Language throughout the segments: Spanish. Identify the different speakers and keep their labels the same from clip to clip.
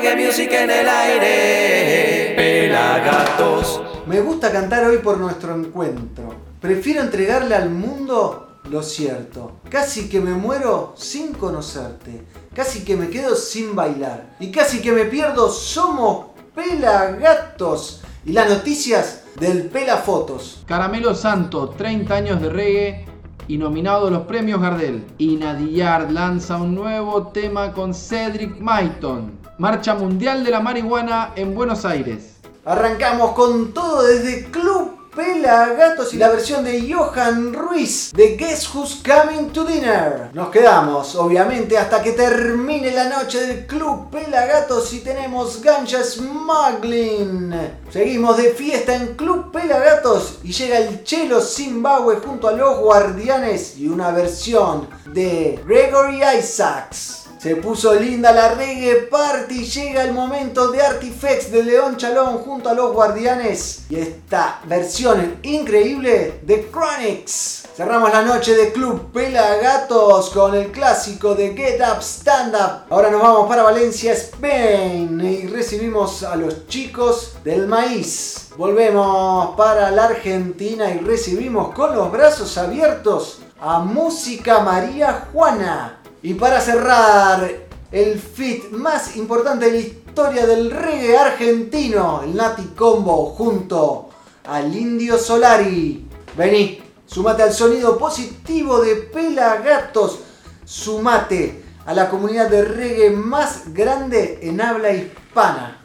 Speaker 1: reggae music en el aire. Pelagatos.
Speaker 2: Me gusta cantar hoy por nuestro encuentro. Prefiero entregarle al mundo lo cierto. Casi que me muero sin conocerte. Casi que me quedo sin bailar. Y casi que me pierdo. Somos Pelagatos. Y las noticias del Pelafotos.
Speaker 3: Caramelo Santo, 30 años de reggae y nominado a los premios Gardel. Y Nadillard lanza un nuevo tema con Cedric Maiton. Marcha Mundial de la Marihuana en Buenos Aires.
Speaker 2: Arrancamos con todo desde Club Pelagatos y la versión de Johan Ruiz de Guess Who's Coming to Dinner. Nos quedamos, obviamente, hasta que termine la noche del Club Pelagatos y tenemos Ganja Smuggling. Seguimos de fiesta en Club Pelagatos y llega el Chelo Zimbabue junto a los Guardianes y una versión de Gregory Isaacs. Se puso linda la reggae party, llega el momento de Artifex de León Chalón junto a los guardianes y esta versión increíble de Chronics. Cerramos la noche de Club Pelagatos con el clásico de Get Up Stand Up. Ahora nos vamos para Valencia, Spain y recibimos a los chicos del maíz. Volvemos para la Argentina y recibimos con los brazos abiertos a Música María Juana. Y para cerrar, el fit más importante de la historia del reggae argentino, el Nati Combo junto al Indio Solari. Vení, sumate al sonido positivo de Pelagatos, sumate a la comunidad de reggae más grande en habla hispana.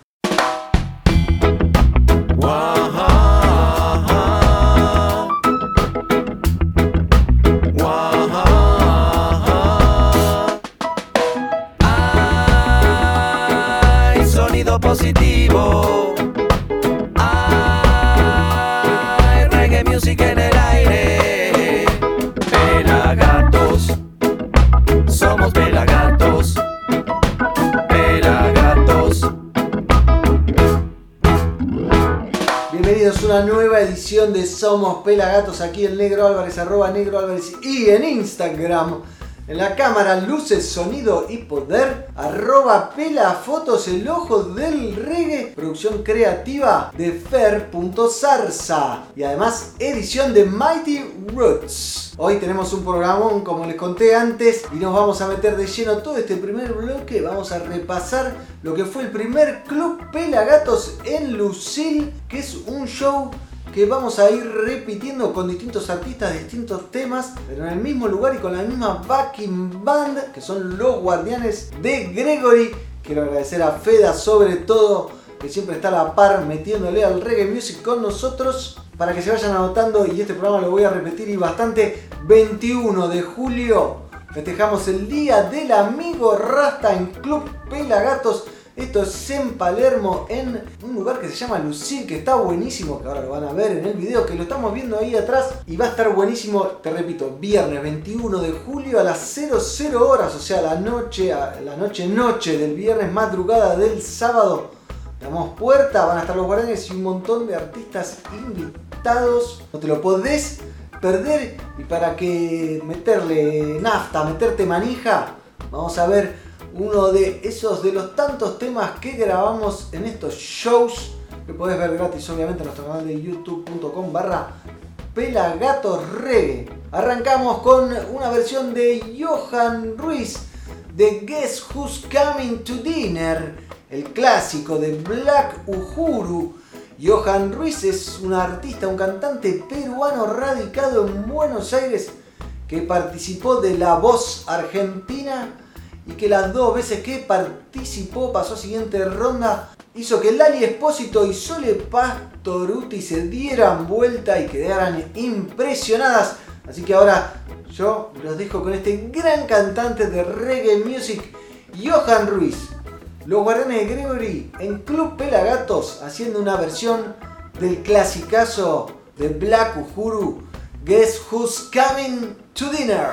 Speaker 2: Edición de Somos Pelagatos aquí en Negro Álvarez, arroba Negro Álvarez y en Instagram. En la cámara, luces, sonido y poder, arroba pelafotos, el ojo del reggae, producción creativa de fer.zarza y además edición de Mighty Roots. Hoy tenemos un programón como les conté antes y nos vamos a meter de lleno todo este primer bloque, vamos a repasar lo que fue el primer Club Pelagatos en Lucil, que es un show que vamos a ir repitiendo con distintos artistas, distintos temas, pero en el mismo lugar y con la misma backing band, que son los guardianes de Gregory. Quiero agradecer a Feda sobre todo, que siempre está a la par metiéndole al reggae music con nosotros. Para que se vayan anotando, y este programa lo voy a repetir y bastante, 21 de julio festejamos el Día del Amigo Rasta en Club Pelagatos. Esto es en Palermo, en un lugar que se llama Lucil, que está buenísimo, que ahora lo van a ver en el video, que lo estamos viendo ahí atrás. Y va a estar buenísimo, te repito, viernes 21 de julio a las 00 horas, o sea, la noche, la noche noche del viernes, madrugada del sábado. Damos puerta, van a estar los guardianes y un montón de artistas invitados. No te lo podés perder. Y para que meterle nafta, meterte manija, vamos a ver uno de esos de los tantos temas que grabamos en estos shows que podés ver gratis obviamente en nuestro canal de youtube.com barra pelagatorreggae. Arrancamos con una versión de Johan Ruiz de Guess Who's Coming to Dinner, el clásico de Black Uhuru. Johan Ruiz es un artista, un cantante peruano radicado en Buenos Aires que participó de La Voz Argentina y que las dos veces que participó pasó a siguiente ronda hizo que Lali Espósito y Sole Pastoruti se dieran vuelta y quedaran impresionadas. Así que ahora yo los dejo con este gran cantante de reggae music, Johan Ruiz. Los Guardianes de Gregory en Club Pelagatos haciendo una versión del clasicazo de Black Uhuru, Guess Who's Coming to Dinner.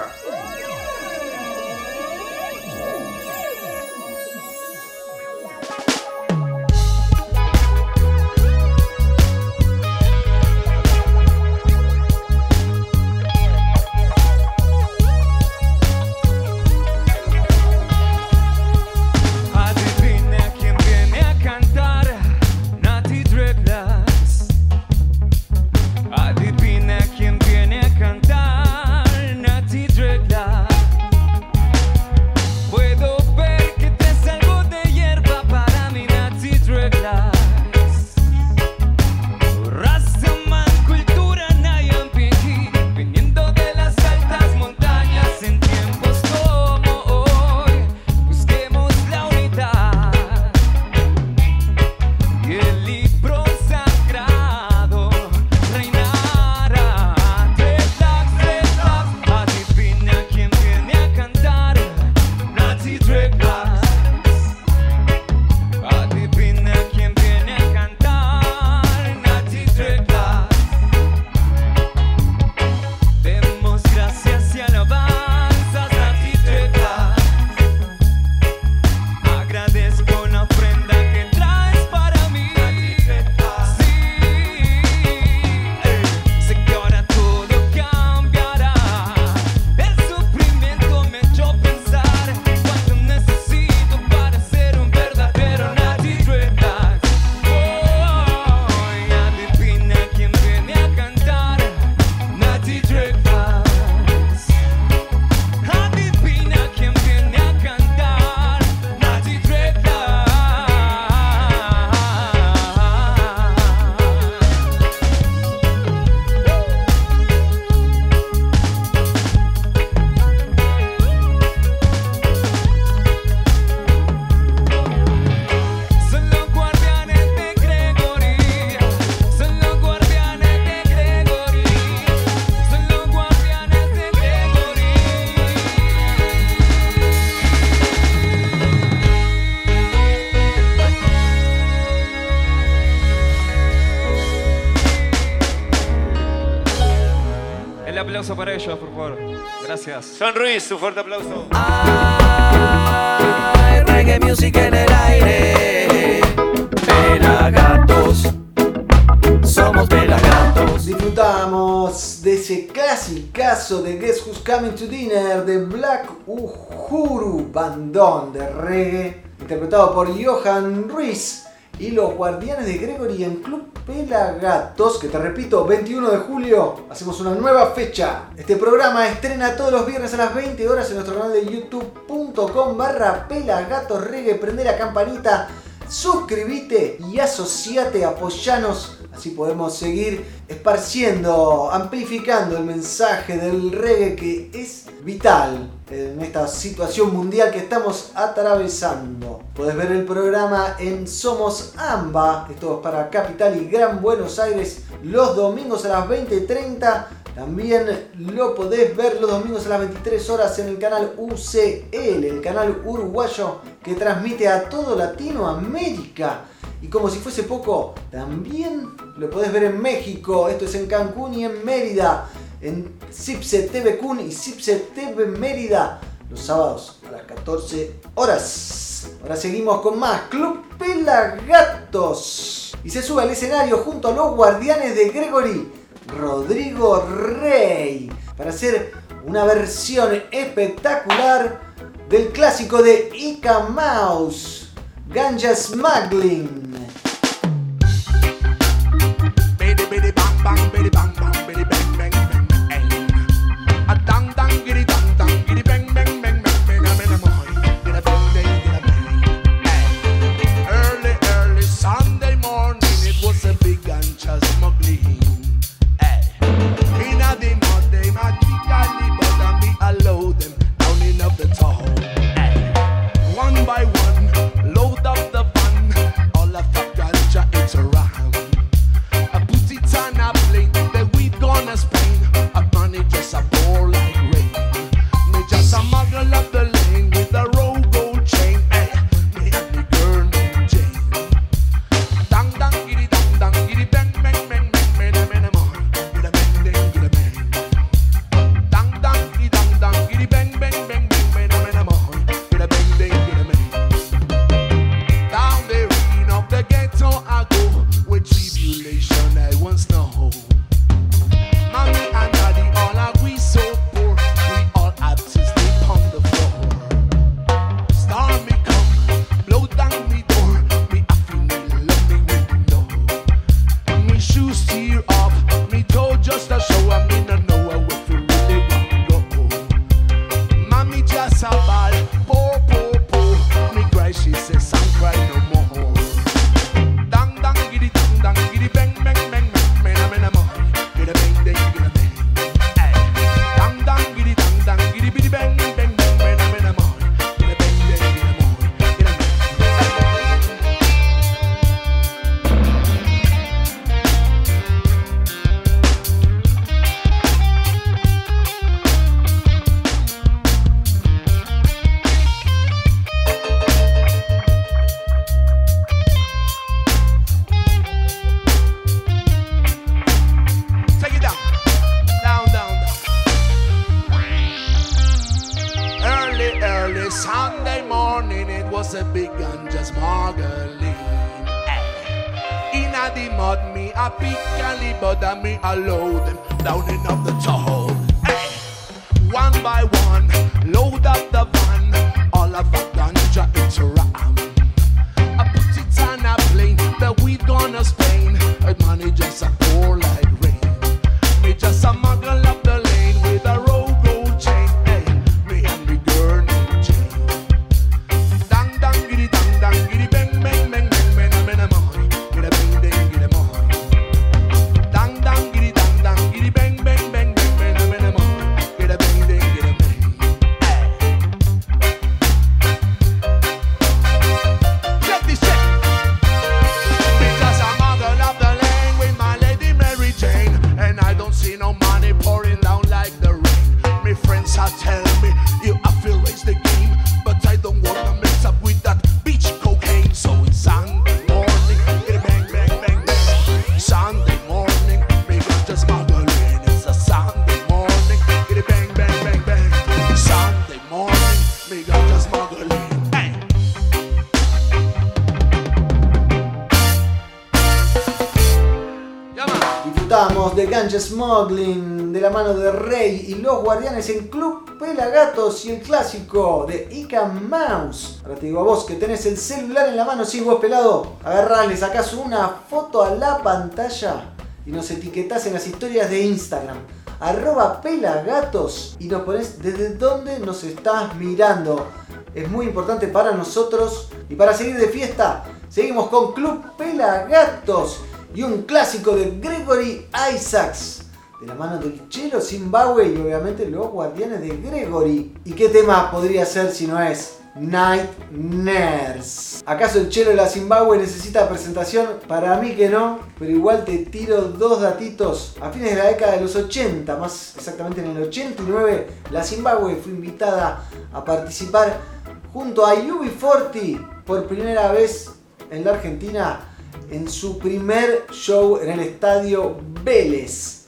Speaker 4: Ellos, por favor. Gracias.
Speaker 5: Son Ruiz, un fuerte aplauso.
Speaker 1: Hay reggae music en el aire. Pelagatos. Somos pelagatos.
Speaker 2: Disfrutamos de ese clasicazo de Guess Who's Coming to Dinner de Black Uhuru, bandón de reggae, interpretado por Johan Ruiz y los Guardianes de Gregory en Club Pelagatos, que te repito, 21 de julio, hacemos una nueva fecha. Este programa estrena todos los viernes a las 20 horas en nuestro canal de youtube.com barra Pelagatos Reggae, prende la campanita, suscríbete y asociate, apoyanos, así podemos seguir esparciendo, amplificando el mensaje del reggae que es vital en esta situación mundial que estamos atravesando. Puedes ver el programa en Somos AMBA, esto es para Capital y Gran Buenos Aires, los domingos a las 20.30. También lo podés ver los domingos a las 23 horas en el canal UCL, el canal uruguayo que transmite a todo Latinoamérica. Y como si fuese poco, también lo podés ver en México, esto es en Cancún y en Mérida, en Cipse TV Kun y Cipse TV Mérida, los sábados a las 14 horas. Ahora seguimos con más Club Pelagatos. Y se sube al escenario junto a los guardianes de Gregory, Rodrigo Rey, para hacer una versión espectacular del clásico de Ika Mouse, Ganja Smuggling.
Speaker 6: Smuggling
Speaker 2: de la mano de Rey y los guardianes en Club Pelagatos y el clásico de Ica Mouse. Ahora te digo a vos que tenés el celular en la mano, sí, vos pelado, agarrás, le sacás una foto a la pantalla y nos etiquetás en las historias de Instagram. Arroba Pelagatos y nos pones desde dónde nos estás mirando. Es muy importante para nosotros y para seguir de fiesta, seguimos con Club Pelagatos y un clásico de Gregory Isaacs, de la mano del Chelo Zimbabue y obviamente los guardianes de Gregory. ¿Y qué tema podría ser si no es Night Nurse? ¿Acaso el Chelo de la Zimbabue necesita presentación? Para mí que no, pero igual te tiro dos datitos. A fines de la década de los 80, más exactamente en el 89, la Zimbabue fue invitada a participar junto a UB40 por primera vez en la Argentina en su primer show en el estadio Vélez.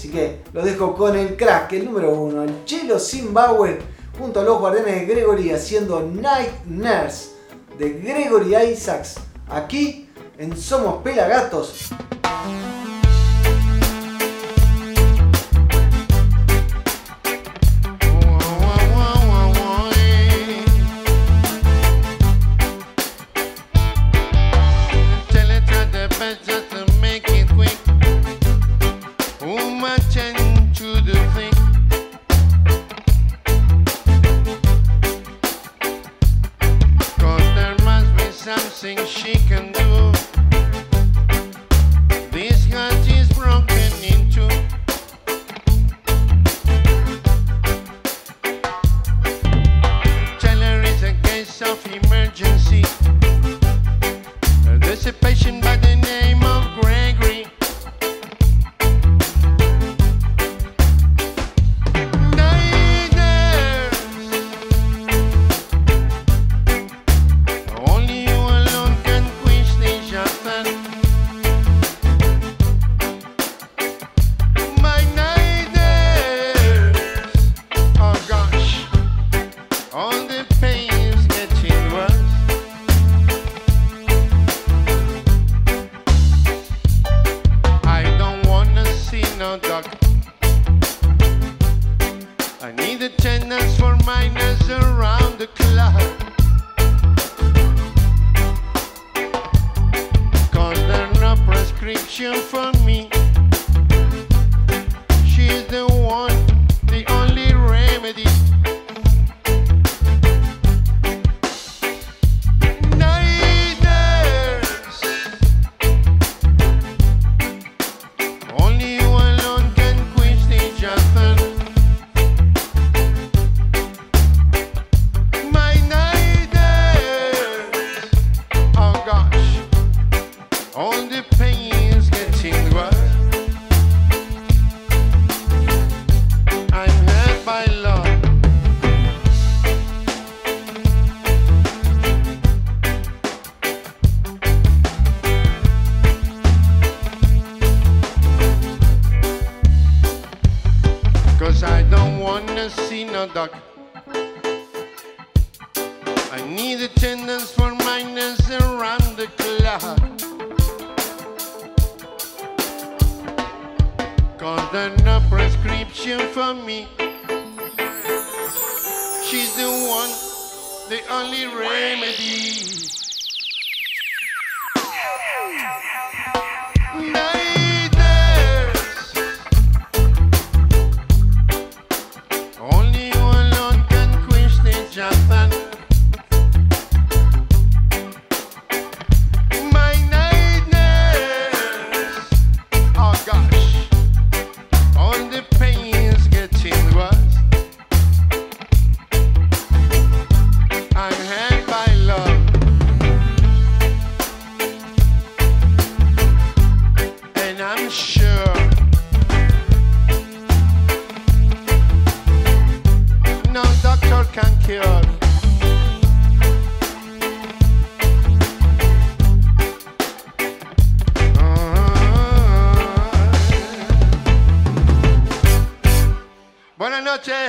Speaker 2: Así que los dejo con el crack, el número uno, el Chelo Zimbabwe, junto a los guardianes de Gregory haciendo Night Nurse de Gregory Isaacs, aquí en Somos Pelagatos.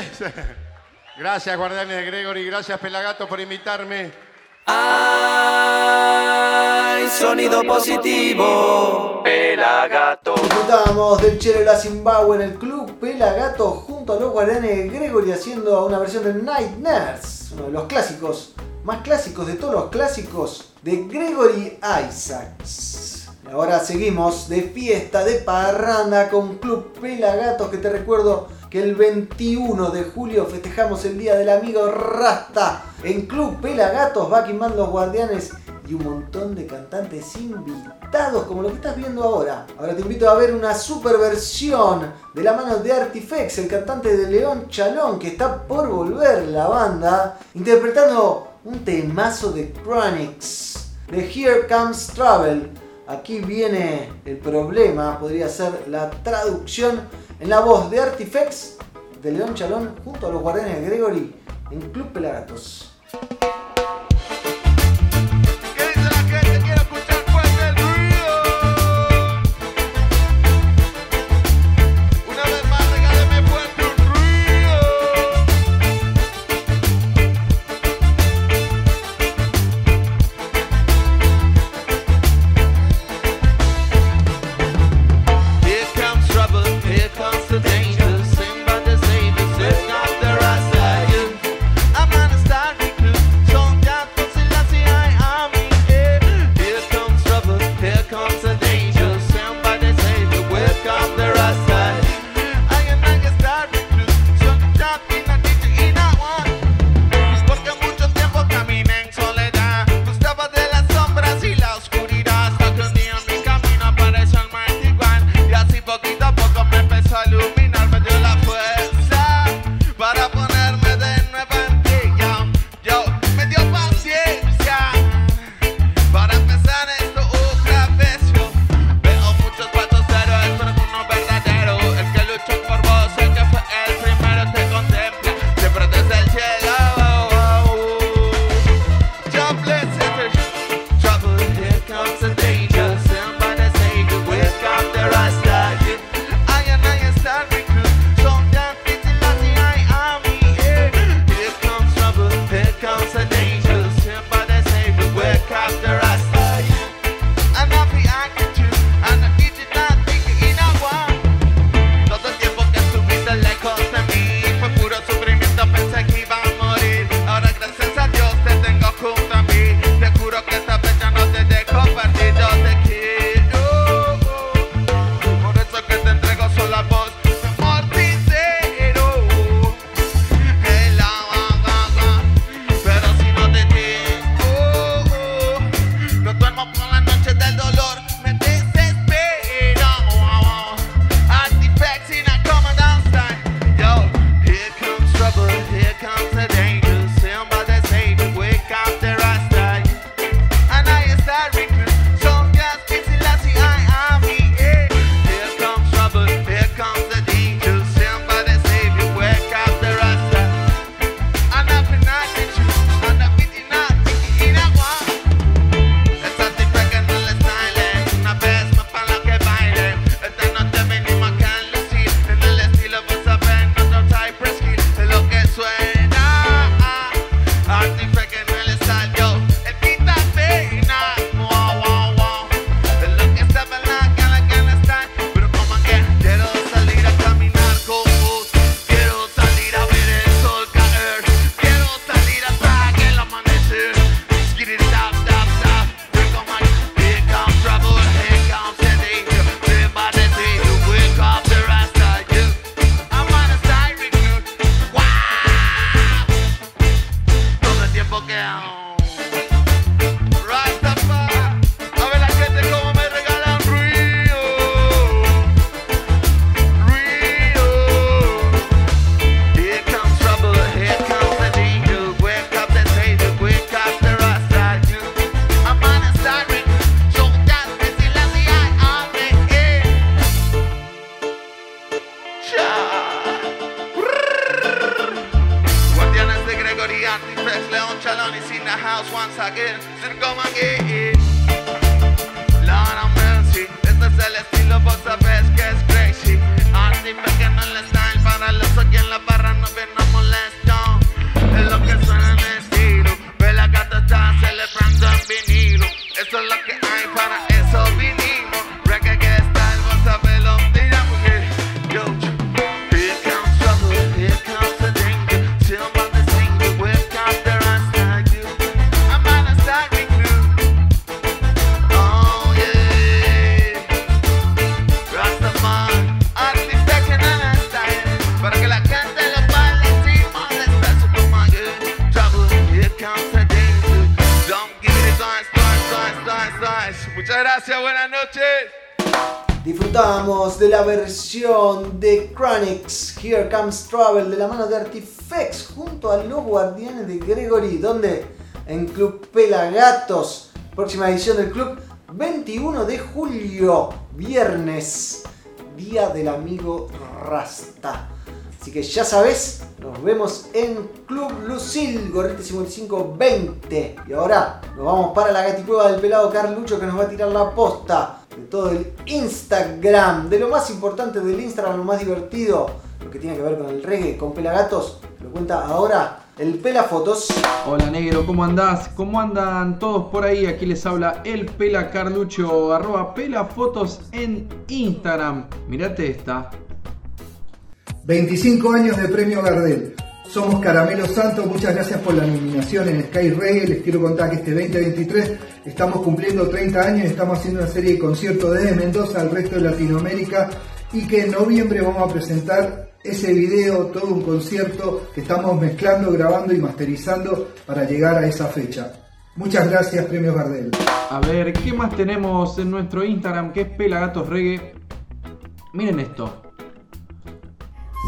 Speaker 5: Noches. Gracias, guardianes de Gregory. Gracias, Pelagato, por invitarme.
Speaker 1: Hay sonido positivo. Pelagato.
Speaker 2: Disfrutamos del Chelo La Zimbabue en el club Pelagato junto a los guardianes de Gregory haciendo una versión de Night Nurse, uno de los clásicos, más clásicos de todos los clásicos de Gregory Isaacs. Ahora seguimos de fiesta, de parranda con Club Pelagatos que te recuerdo que el 21 de julio festejamos el Día del Amigo Rasta. En Club Pelagatos quemando los guardianes y un montón de cantantes invitados como lo que estás viendo ahora. Ahora te invito a ver una super versión de la mano de Artifex, el cantante de León Chalón que está por volver la banda, interpretando un temazo de Chronix, de Here Comes Travel. Aquí viene el problema, podría ser la traducción en la voz de Artifex de León Chalón junto a los guardianes de Gregory en Club Pelagatos.
Speaker 4: Trouble
Speaker 2: de la mano de Artifex junto a los guardianes de Gregory, donde en Club Pelagatos, próxima edición del club, 21 de julio, viernes, Día del Amigo Rasta. Así que ya sabes, nos vemos en Club Lucil, Gorrete 5520. Y ahora nos vamos para la gaticueva del pelado Carlucho que nos va a tirar la posta de todo el Instagram, de lo más importante del Instagram, lo más divertido, lo que tiene que ver con el reggae, con pelagatos. Lo cuenta ahora el Pelafotos.
Speaker 3: Hola negro, ¿cómo andás? ¿Cómo andan todos por ahí? Aquí les habla el Pela Carlucho, arroba pelafotos en Instagram. Mirate esta.
Speaker 7: 25 años de Premio Gardel. Somos Caramelo Santo, muchas gracias por la nominación en Sky Reggae. Les quiero contar que este 2023 estamos cumpliendo 30 años y estamos haciendo una serie de conciertos desde Mendoza al resto de Latinoamérica y que en noviembre vamos a presentar ese video, todo un concierto que estamos mezclando, grabando y masterizando para llegar a esa fecha. Muchas gracias, Premio Gardel.
Speaker 3: A ver, ¿qué más tenemos en nuestro Instagram que es Pelagatos Reggae? Miren esto.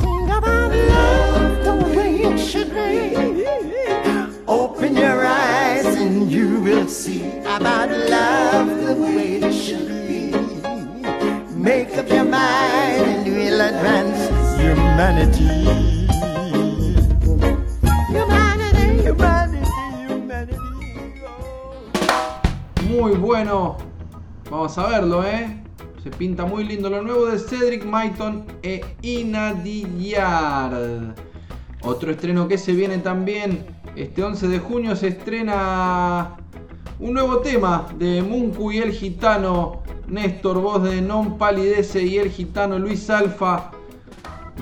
Speaker 8: Think about love the way it should be. Open your eyes and you will see about love the way it should be. Make up your mind and we'll advance humanity. Humanity, humanity, humanity. oh.
Speaker 3: Muy bueno. Vamos a verlo, ¿eh? Se pinta muy lindo lo nuevo de Cedric Maiton e Inadiyar. Otro estreno que se viene también. Este 11 de junio se estrena un nuevo tema de Munku y el gitano Néstor, voz de Non Palidece y el gitano Luis Alfa,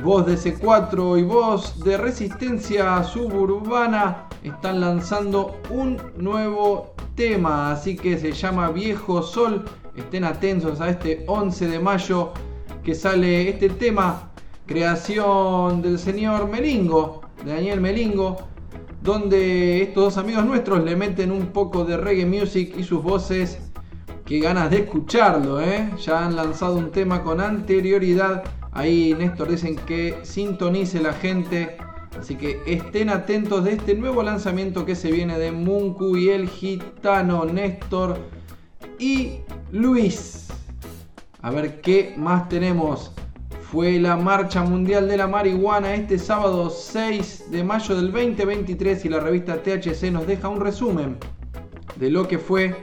Speaker 3: voz de C4 y voz de Resistencia Suburbana están lanzando un nuevo tema, así que se llama Viejo Sol. Estén atentos a este 11 de mayo que sale este tema, creación del señor Melingo, de Daniel Melingo, donde estos dos amigos nuestros le meten un poco de reggae music y sus voces. Qué ganas de escucharlo, ¿eh? Ya han lanzado un tema con anterioridad. Ahí Néstor dicen que sintonice la gente. Así que estén atentos de este nuevo lanzamiento que se viene de Munku y el gitano Néstor y Luis. A ver qué más tenemos. Fue la Marcha Mundial de la Marihuana este sábado 6 de mayo del 2023 y la revista THC nos deja un resumen de lo que fue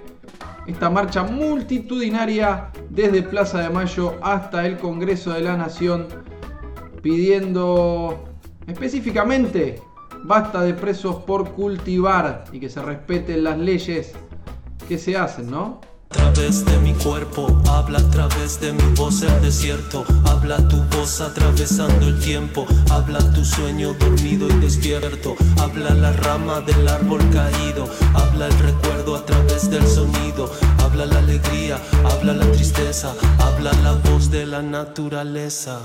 Speaker 3: esta marcha multitudinaria desde Plaza de Mayo hasta el Congreso de la Nación pidiendo específicamente basta de presos por cultivar y que se respeten las leyes que se hacen, ¿no?
Speaker 9: A través de mi cuerpo, habla a través de mi voz el desierto, habla tu voz atravesando el tiempo, habla tu sueño dormido y despierto, habla la rama del árbol caído, habla el recuerdo a través del sonido, habla la alegría, habla la tristeza, habla la voz de la naturaleza.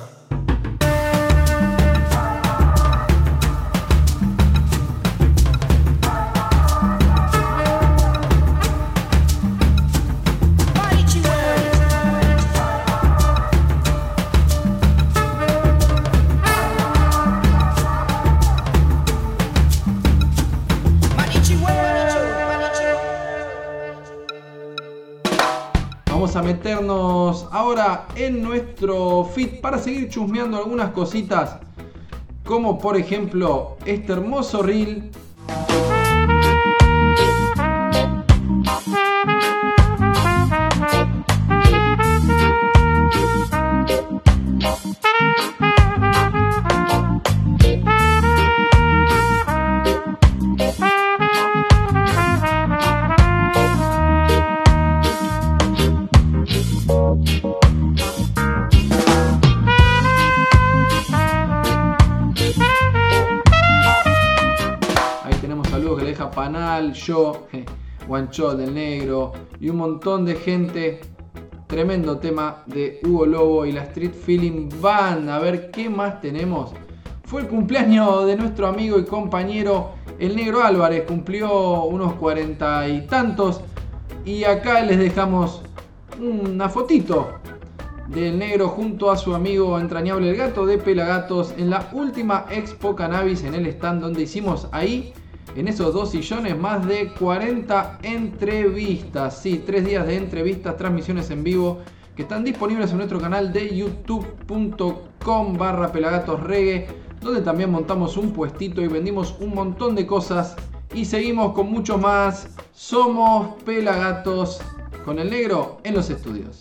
Speaker 3: Meternos ahora en nuestro feed para seguir chusmeando algunas cositas. Como por ejemplo este hermoso reel yo, Guancho del Negro y un montón de gente. Tremendo tema de Hugo Lobo y la Street Feeling Band. A ver qué más tenemos. Fue el cumpleaños de nuestro amigo y compañero el Negro Álvarez. Cumplió unos cuarenta y tantos. Y acá les dejamos una fotito del negro junto a su amigo entrañable el gato de Pelagatos en la última Expo Cannabis en el stand donde hicimos ahí en esos dos sillones más de 40 entrevistas. Sí, tres días de entrevistas, transmisiones en vivo que están disponibles en nuestro canal de youtube.com barra pelagatosregue donde también montamos un puestito y vendimos un montón de cosas y seguimos con mucho más. Somos Pelagatos con el negro en los estudios.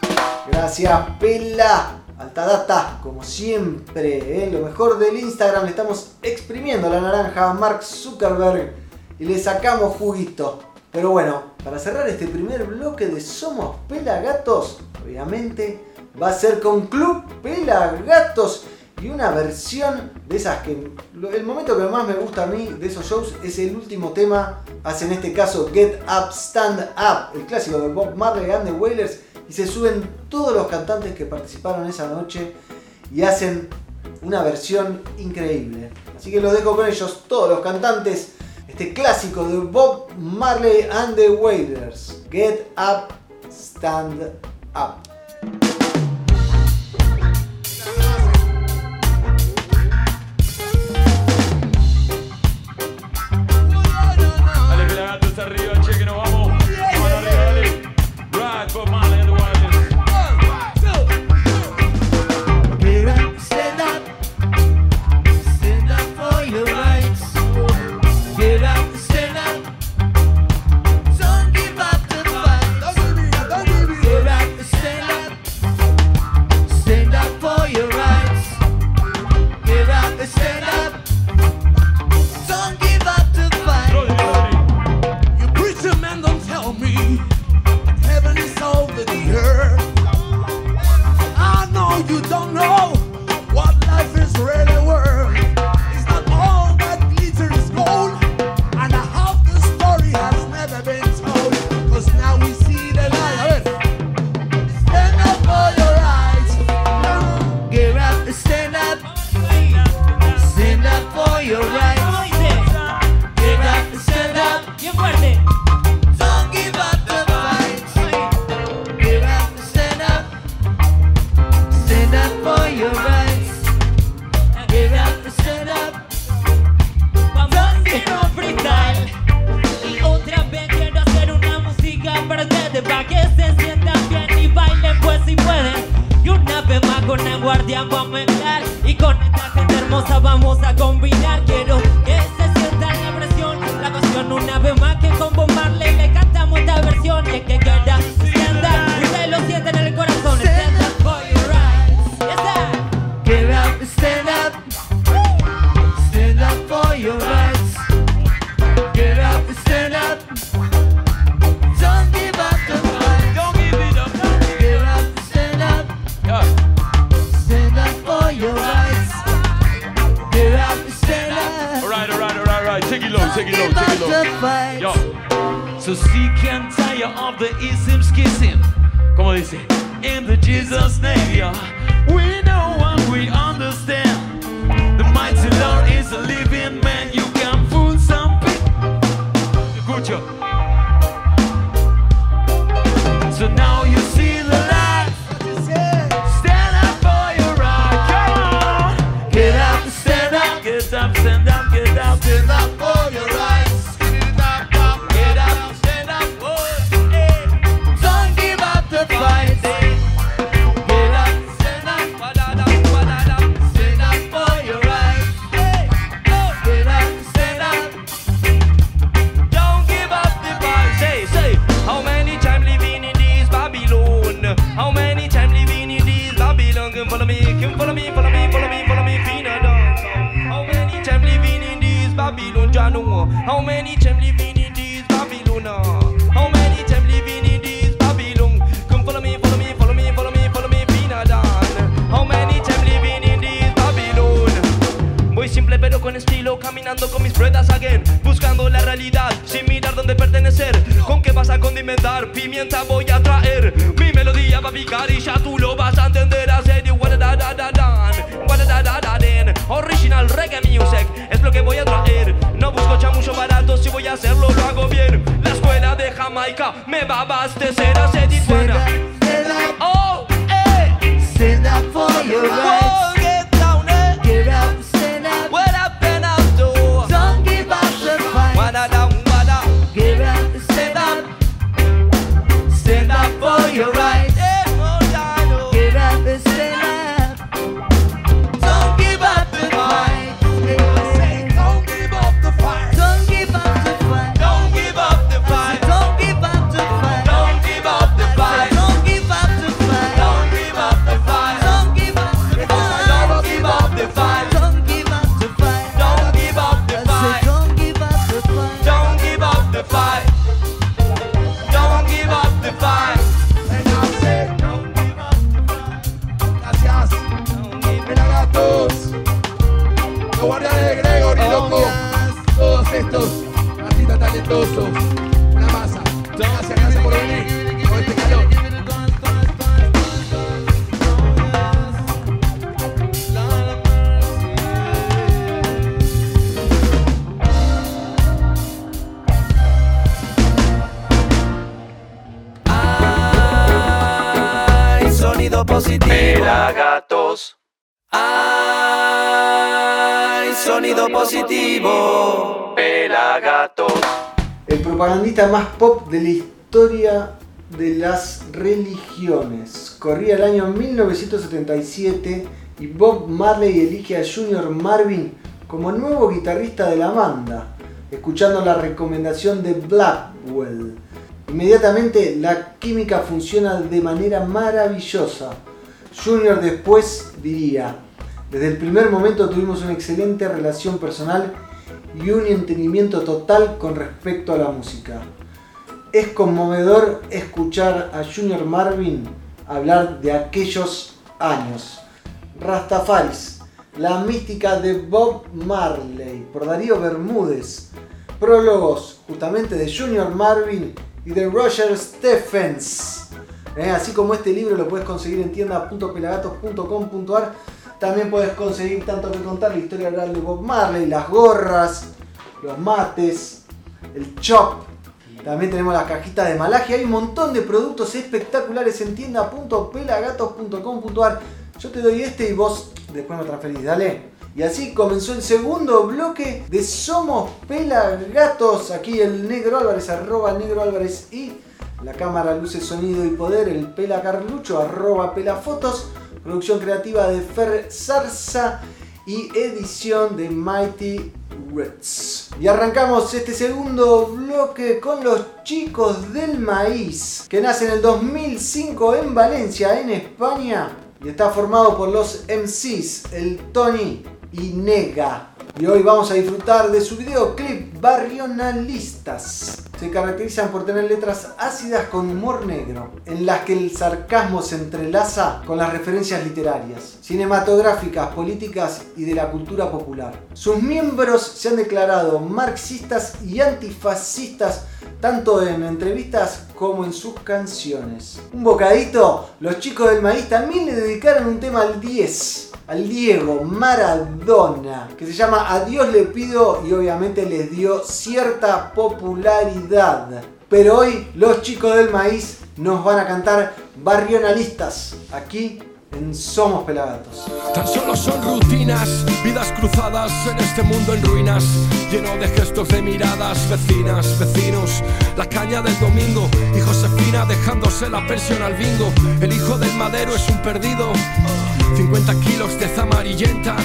Speaker 2: Gracias, Pela. Alta data, como siempre. ¿eh? Lo mejor del Instagram, le estamos exprimiendo la naranja a Mark Zuckerberg y le sacamos juguito. Pero bueno, para cerrar este primer bloque de Somos Pelagatos, obviamente va a ser con Club Pelagatos. Y una versión de esas que el momento que más me gusta a mí de esos shows es el último tema. Hace en este caso Get Up Stand Up el clásico de Bob Marley and the Wailers. Y se suben todos los cantantes que participaron esa noche y hacen una versión increíble. Así que los dejo con ellos todos los cantantes este clásico de Bob Marley and the Wailers. Get Up Stand Up
Speaker 10: con el guardián vamos a mezclar Y con esta gente hermosa vamos a combinar. Quiero que se sienta la presión. La canción una vez más que con Bob Marley Le cantamos esta versión. Y que
Speaker 11: So sick and tired of the isms kissing. Como dice, in the Jesus name, yeah. We know and we understand. The mighty Lord is a living
Speaker 6: मैं बाबा
Speaker 1: से रस positivo. Pelagatos. Ay, sonido positivo. Pelagatos.
Speaker 2: El propagandista más pop de la historia de las religiones. Corría el año 1977 y Bob Marley elige a Junior Marvin como nuevo guitarrista de la banda, escuchando la recomendación de Blackwell. Inmediatamente la química funciona de manera maravillosa. Junior después diría, desde el primer momento tuvimos una excelente relación personal y un entendimiento total con respecto a la música. Es conmovedor escuchar a Junior Marvin hablar de aquellos años. Rastafaris, la mística de Bob Marley, por Darío Bermúdez. Prólogos justamente de Junior Marvin y de Roger Stephens. Así como este libro lo puedes conseguir en tienda.pelagatos.com.ar. También puedes conseguir tanto que contar la historia real de Bob Marley, las gorras, los mates, el chop. También tenemos la cajita de malaje. Hay un montón de productos espectaculares en tienda.pelagatos.com.ar. Yo te doy este y vos después me transferís, dale. Y así comenzó el segundo bloque de Somos Pelagatos. Aquí el Negro Álvarez, arroba Negro Álvarez y la cámara, luces, sonido y poder, el Pela Carlucho, arroba Pelafotos. Producción creativa de Fer Zarza y edición de Mighty Reds. Y arrancamos este segundo bloque con los chicos del maíz, que nace en el 2005 en Valencia, en España, y está formado por los MCs, el Tony y Nega. Y hoy vamos a disfrutar de su videoclip Barrionalistas. Se caracterizan por tener letras ácidas con humor negro, en las que el sarcasmo se entrelaza con las referencias literarias, cinematográficas, políticas y de la cultura popular. Sus miembros se han declarado marxistas y antifascistas tanto en entrevistas como en sus canciones. Un bocadito, los chicos del maíz también le dedicaron un tema al 10 al Diego Maradona, que se llama A Dios le pido y obviamente les dio cierta popularidad. Pero hoy los chicos del maíz nos van a cantar Barrionalistas aquí en Somos Pelagatos.
Speaker 12: Tan solo son rutinas, vidas cruzadas en este mundo en ruinas, lleno de gestos de miradas, vecinas, vecinos, la caña del domingo y Josefina dejándose la pensión al bingo. El hijo del madero es un perdido, 50 kilos de zamarillenta.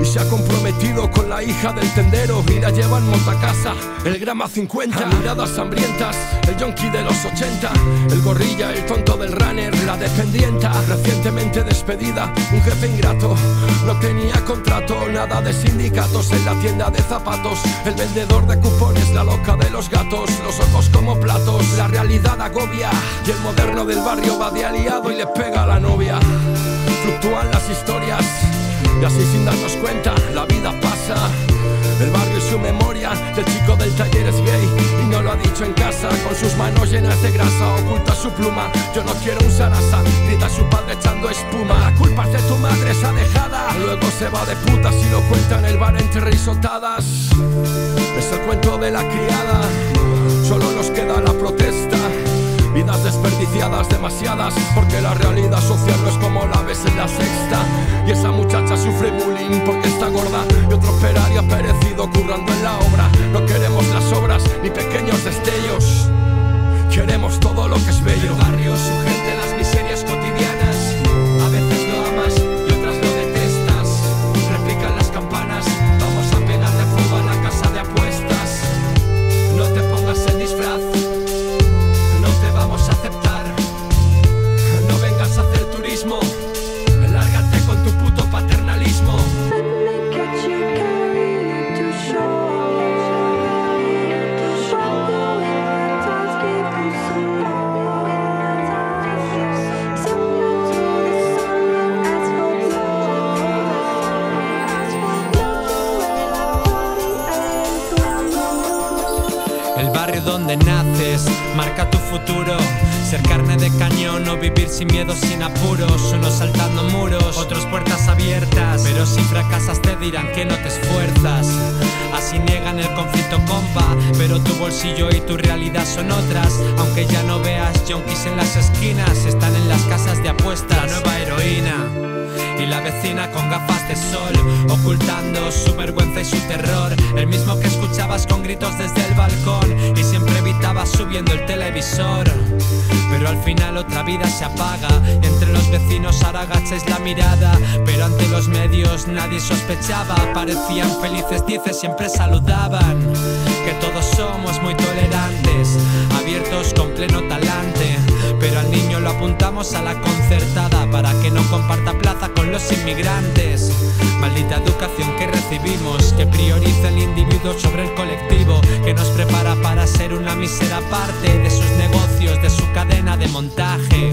Speaker 12: Y se ha comprometido con la hija del tendero. Y la llevan monta casa, el grama 50 Miradas hambrientas, el yonki de los 80 El gorrilla, el tonto del runner, la dependienta Recientemente despedida, un jefe ingrato No tenía contrato, nada de sindicatos En la tienda de zapatos, el vendedor de cupones La loca de los gatos, los ojos como platos La realidad agobia y el moderno del barrio va de aliado y le pega a la novia. Fluctúan las historias y así sin darnos cuenta, la vida pasa. El barrio y su memoria, del chico del taller es gay y no lo ha dicho en casa, con sus manos llenas de grasa, oculta su pluma. Yo no quiero un sarasa, grita su padre echando espuma. La culpa es de tu madre, esa dejada. Luego se va de putas y lo cuenta en el bar entre risotadas. Es el cuento de la criada, solo nos queda la protesta. Vidas desperdiciadas, demasiadas, porque la realidad social no es como la ves en la sexta. Y esa muchacha sufre bullying porque está gorda. Y otro operario ha perecido currando en la obra. No queremos las obras ni pequeños destellos. Queremos todo lo que es bello. El barrio, su gente,
Speaker 13: sin miedo, sin apuros. Unos saltando muros, otros puertas abiertas. Pero si fracasas te dirán que no te esfuerzas. Así niegan el conflicto, compa. Pero tu bolsillo y tu realidad son otras. Aunque ya no veas junkies en las esquinas, están en las casas de apuestas. La nueva heroína. Vecina con gafas de sol, ocultando su vergüenza y su terror. El mismo que escuchabas con gritos desde el balcón y siempre evitabas subiendo el televisor. Pero al final otra vida se apaga. Entre los vecinos ahora agacháis la mirada. Pero ante los medios nadie sospechaba. Parecían felices, dice, siempre saludaban. Que todos somos muy tolerantes, abiertos con pleno talante. Pero al niño lo apuntamos a la concertada para que no comparta plaza con los inmigrantes. Maldita educación que recibimos, que prioriza el individuo sobre el colectivo, que nos prepara para ser una mísera parte de sus negocios, de su cadena de montaje.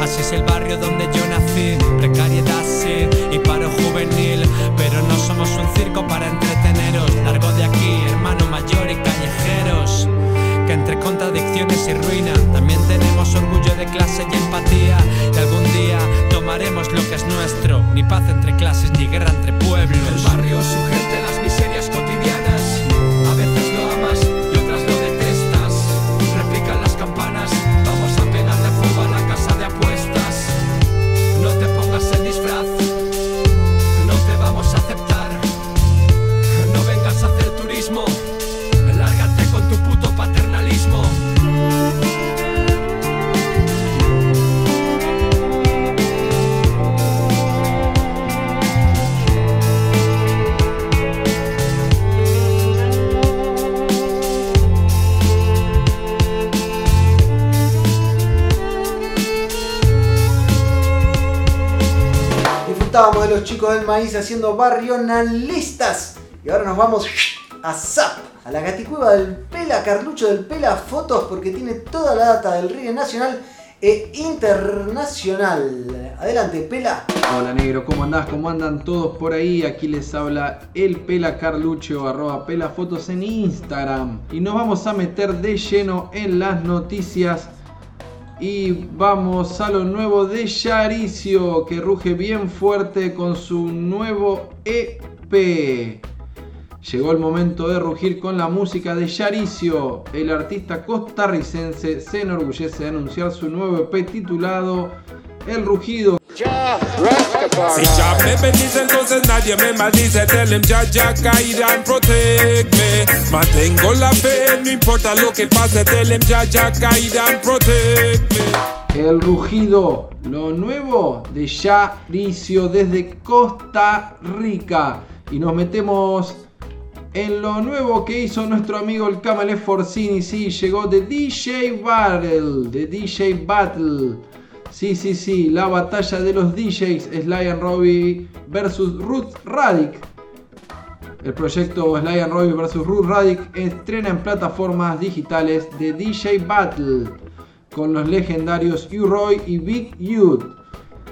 Speaker 13: Así es el barrio donde yo nací, precariedad sí y paro juvenil, pero no somos un circo para entreteneros. Largo de aquí, hermano mayor y callejeros entre contradicciones y ruina también tenemos orgullo de clase y empatía. Y algún día tomaremos lo que es nuestro, ni paz entre clases ni guerra entre pueblos. El barrio, su gente, las
Speaker 2: Disfrutábamos de los chicos del maíz haciendo barrionalistas. Y ahora nos vamos a ZAP, a la gaticueva del Pela Carlucho del Pela Fotos, porque tiene toda la data del reggae nacional e internacional. Adelante, Pela.
Speaker 3: Hola negro, ¿cómo andás? ¿Cómo andan todos por ahí? Aquí les habla el Pela Carlucho, arroba pelafotos en Instagram. Y nos vamos a meter de lleno en las noticias. Y vamos a lo nuevo de Yaricio, que ruge bien fuerte con su nuevo EP. Llegó el momento de rugir con la música de Yaricio. El artista costarricense se enorgullece de anunciar su nuevo EP titulado El Rugido.
Speaker 14: Si ya me bendice, entonces nadie me maldice. Tell him ya, ya, guide and protect me. Mantengo la fe, no importa lo que pase. Tell him ya, ya, guide and protect me.
Speaker 3: El rugido, lo nuevo de Yaricio desde Costa Rica. Y nos metemos en lo nuevo que hizo nuestro amigo el Kamale Forcini. Sí, llegó de DJ Battle. De DJ Battle. Sí, sí, sí, la batalla de los DJs Sly and Robbie versus Ruth Radic. El proyecto Sly and Robbie vs Ruth Radic estrena en plataformas digitales de DJ Battle con los legendarios U-Roy y Big Youth.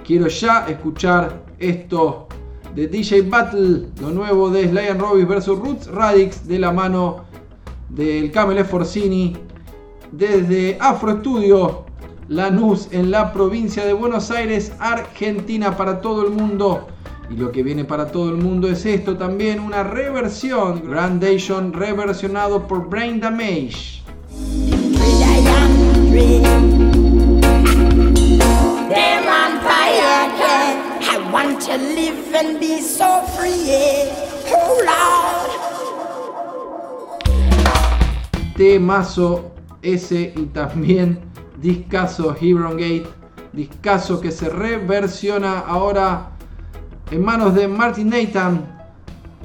Speaker 3: Quiero ya escuchar esto de DJ Battle, lo nuevo de Sly and Robbie vs Roots Radix de la mano del Camel Forcini desde Afro Studio Lanús en la provincia de Buenos Aires, Argentina para todo el mundo. Y lo que viene para todo el mundo es esto también, una reversión, Grandation reversionado por Brain Damage. Temazo ese y también discaso Hebron Gate, discaso que se reversiona ahora en manos de Martin Nathan,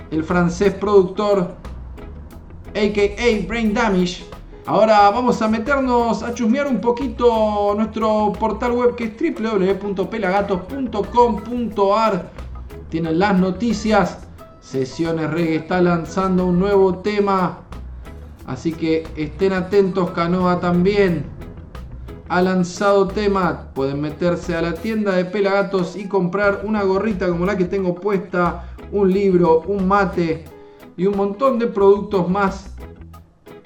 Speaker 3: el francés productor, aka Brain Damage. Ahora vamos a meternos a chusmear un poquito nuestro portal web que es www.pelagatos.com.ar. Tienen las noticias. Sesiones Reggae está lanzando un nuevo tema. Así que estén atentos, Canoa también ha lanzado tema. Pueden meterse a la tienda de Pelagatos y comprar una gorrita como la que tengo puesta, un libro, un mate y un montón de productos más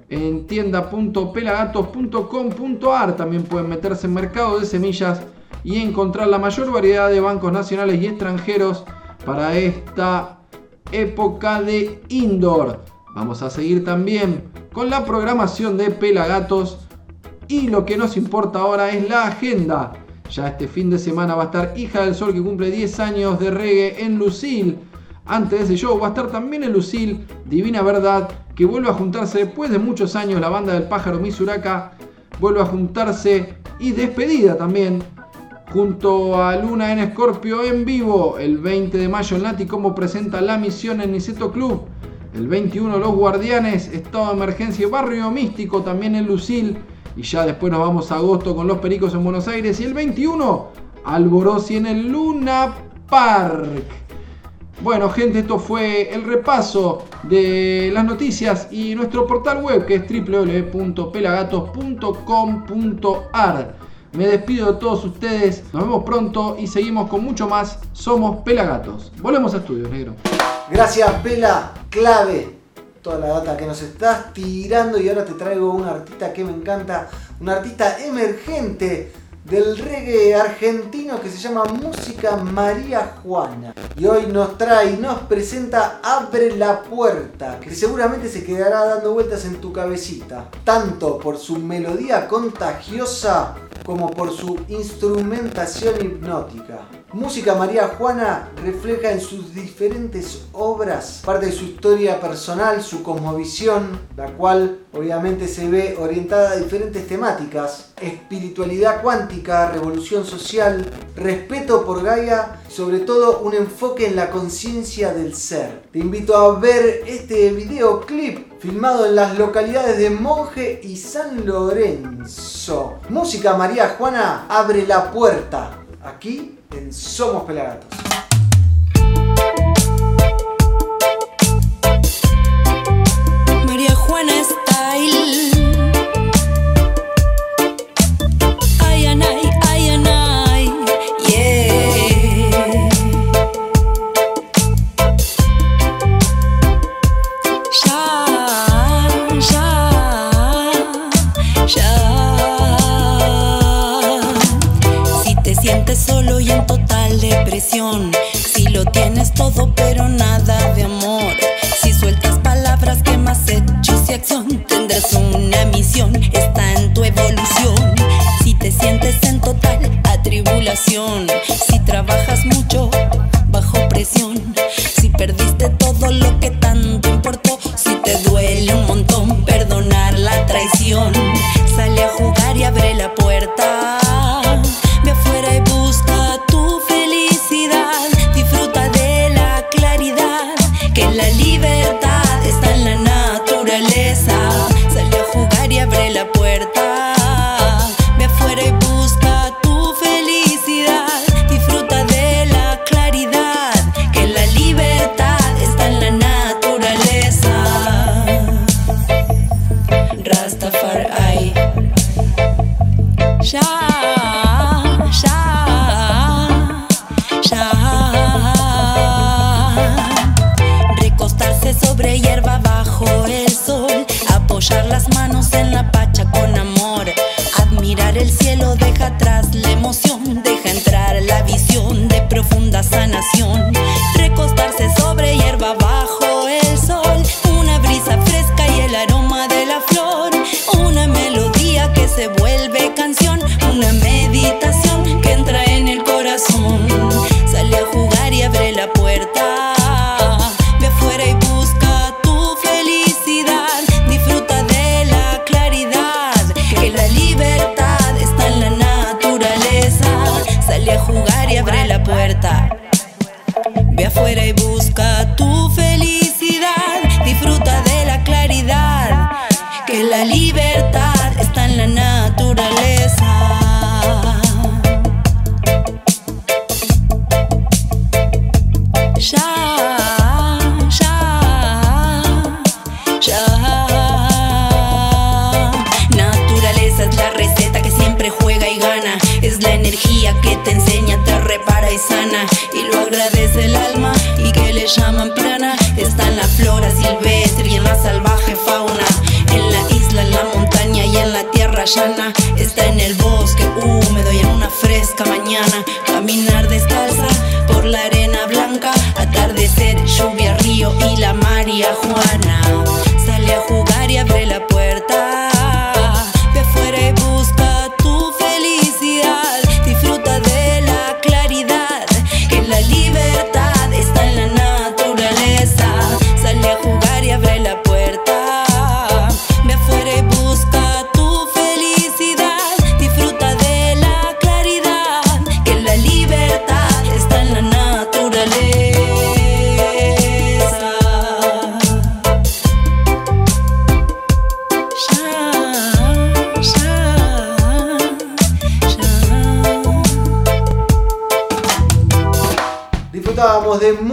Speaker 3: en tienda.pelagatos.com.ar. También pueden meterse en mercado de semillas y encontrar la mayor variedad de bancos nacionales y extranjeros para esta época de indoor. Vamos a seguir también con la programación de Pelagatos y lo que nos importa ahora es la agenda. Ya este fin de semana va a estar Hija del Sol que cumple 10 años de reggae en Lucil. Antes de ese show va a estar también en Lucil Divina Verdad que vuelve a juntarse después de muchos años la banda del pájaro Misuraka. Vuelve a juntarse y despedida también junto a Luna en Escorpio en vivo el 20 de mayo en Lati como presenta la misión en Niceto Club. El 21 Los Guardianes, Estado de Emergencia y Barrio Místico también en Lucil. Y ya después nos vamos a agosto con Los Pericos en Buenos Aires. Y el 21 Alborosi en el Luna Park. Bueno gente, esto fue el repaso de las noticias y nuestro portal web que es www.pelagatos.com.ar. Me despido de todos ustedes, nos vemos pronto y seguimos con mucho más. Somos Pelagatos. Volvemos a estudios, negro.
Speaker 2: Gracias, Pela, clave. Toda la data que nos estás tirando y ahora te traigo una artista que me encanta, un artista emergente del reggae argentino que se llama Música María Juana. Y hoy nos trae y nos presenta Abre la Puerta, que seguramente se quedará dando vueltas en tu cabecita, tanto por su melodía contagiosa como por su instrumentación hipnótica. Música María Juana refleja en sus diferentes obras parte de su historia personal, su cosmovisión, la cual obviamente se ve orientada a diferentes temáticas, espiritualidad cuántica, revolución social, respeto por Gaia, sobre todo un enfoque en la conciencia del ser. Te invito a ver este videoclip filmado en las localidades de Monje y San Lorenzo. Música María Juana abre la puerta, aquí Somos Pelagatos.
Speaker 15: Profunda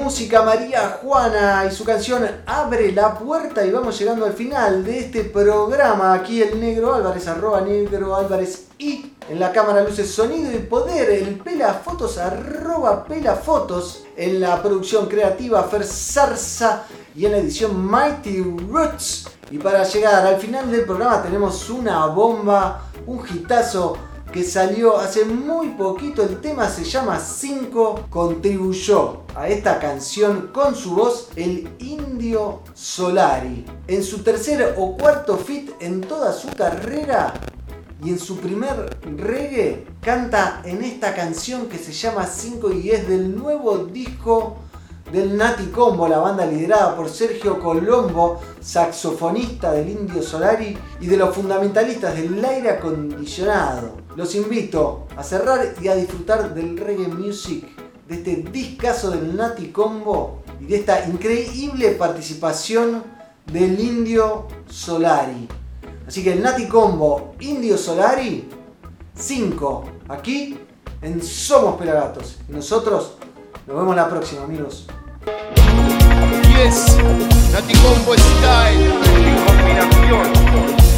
Speaker 2: música María Juana y su canción Abre la puerta y vamos llegando al final de este programa. Aquí el negro Álvarez, arroba negro Álvarez y en la cámara luces sonido y poder, el pelafotos, arroba pelafotos, en la producción creativa Fer Zarza y en la edición Mighty Roots. Y para llegar al final del programa tenemos una bomba, un hitazo que salió hace muy poquito. El tema se llama 5. Contribuyó a esta canción con su voz el Indio Solari. En su tercer o cuarto fit en toda su carrera y en su primer reggae canta en esta canción que se llama 5 y es del nuevo disco del Nati Combo, la banda liderada por Sergio Colombo, saxofonista del Indio Solari y de los fundamentalistas del aire acondicionado. Los invito a cerrar y a disfrutar del reggae music, de este discazo del Nati Combo y de esta increíble participación del Indio Solari. Así que el Nati Combo, Indio Solari, 5, aquí en Somos Pelagatos. Y nosotros nos vemos la próxima, amigos.
Speaker 16: Yes, Nati Combo Style. Combinación.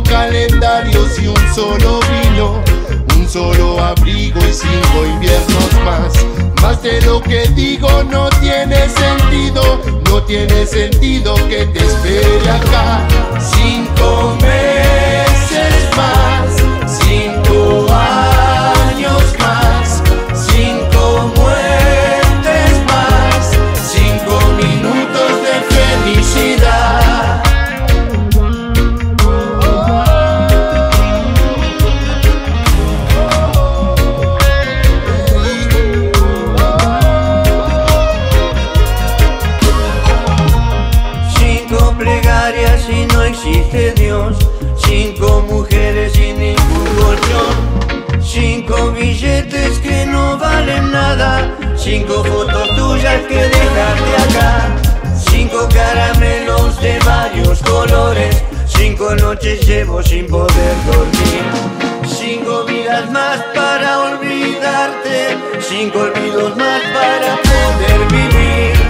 Speaker 17: Calendarios y un solo vino, un solo abrigo y cinco inviernos más. Más de lo que digo no tiene sentido, no tiene sentido que te espere acá. Cinco meses Cinco
Speaker 18: fotos tuyas que dejaste acá. Cinco caramelos de varios colores. Cinco noches llevo sin poder dormir. Cinco vidas más para olvidarte. Cinco olvidos más para poder vivir.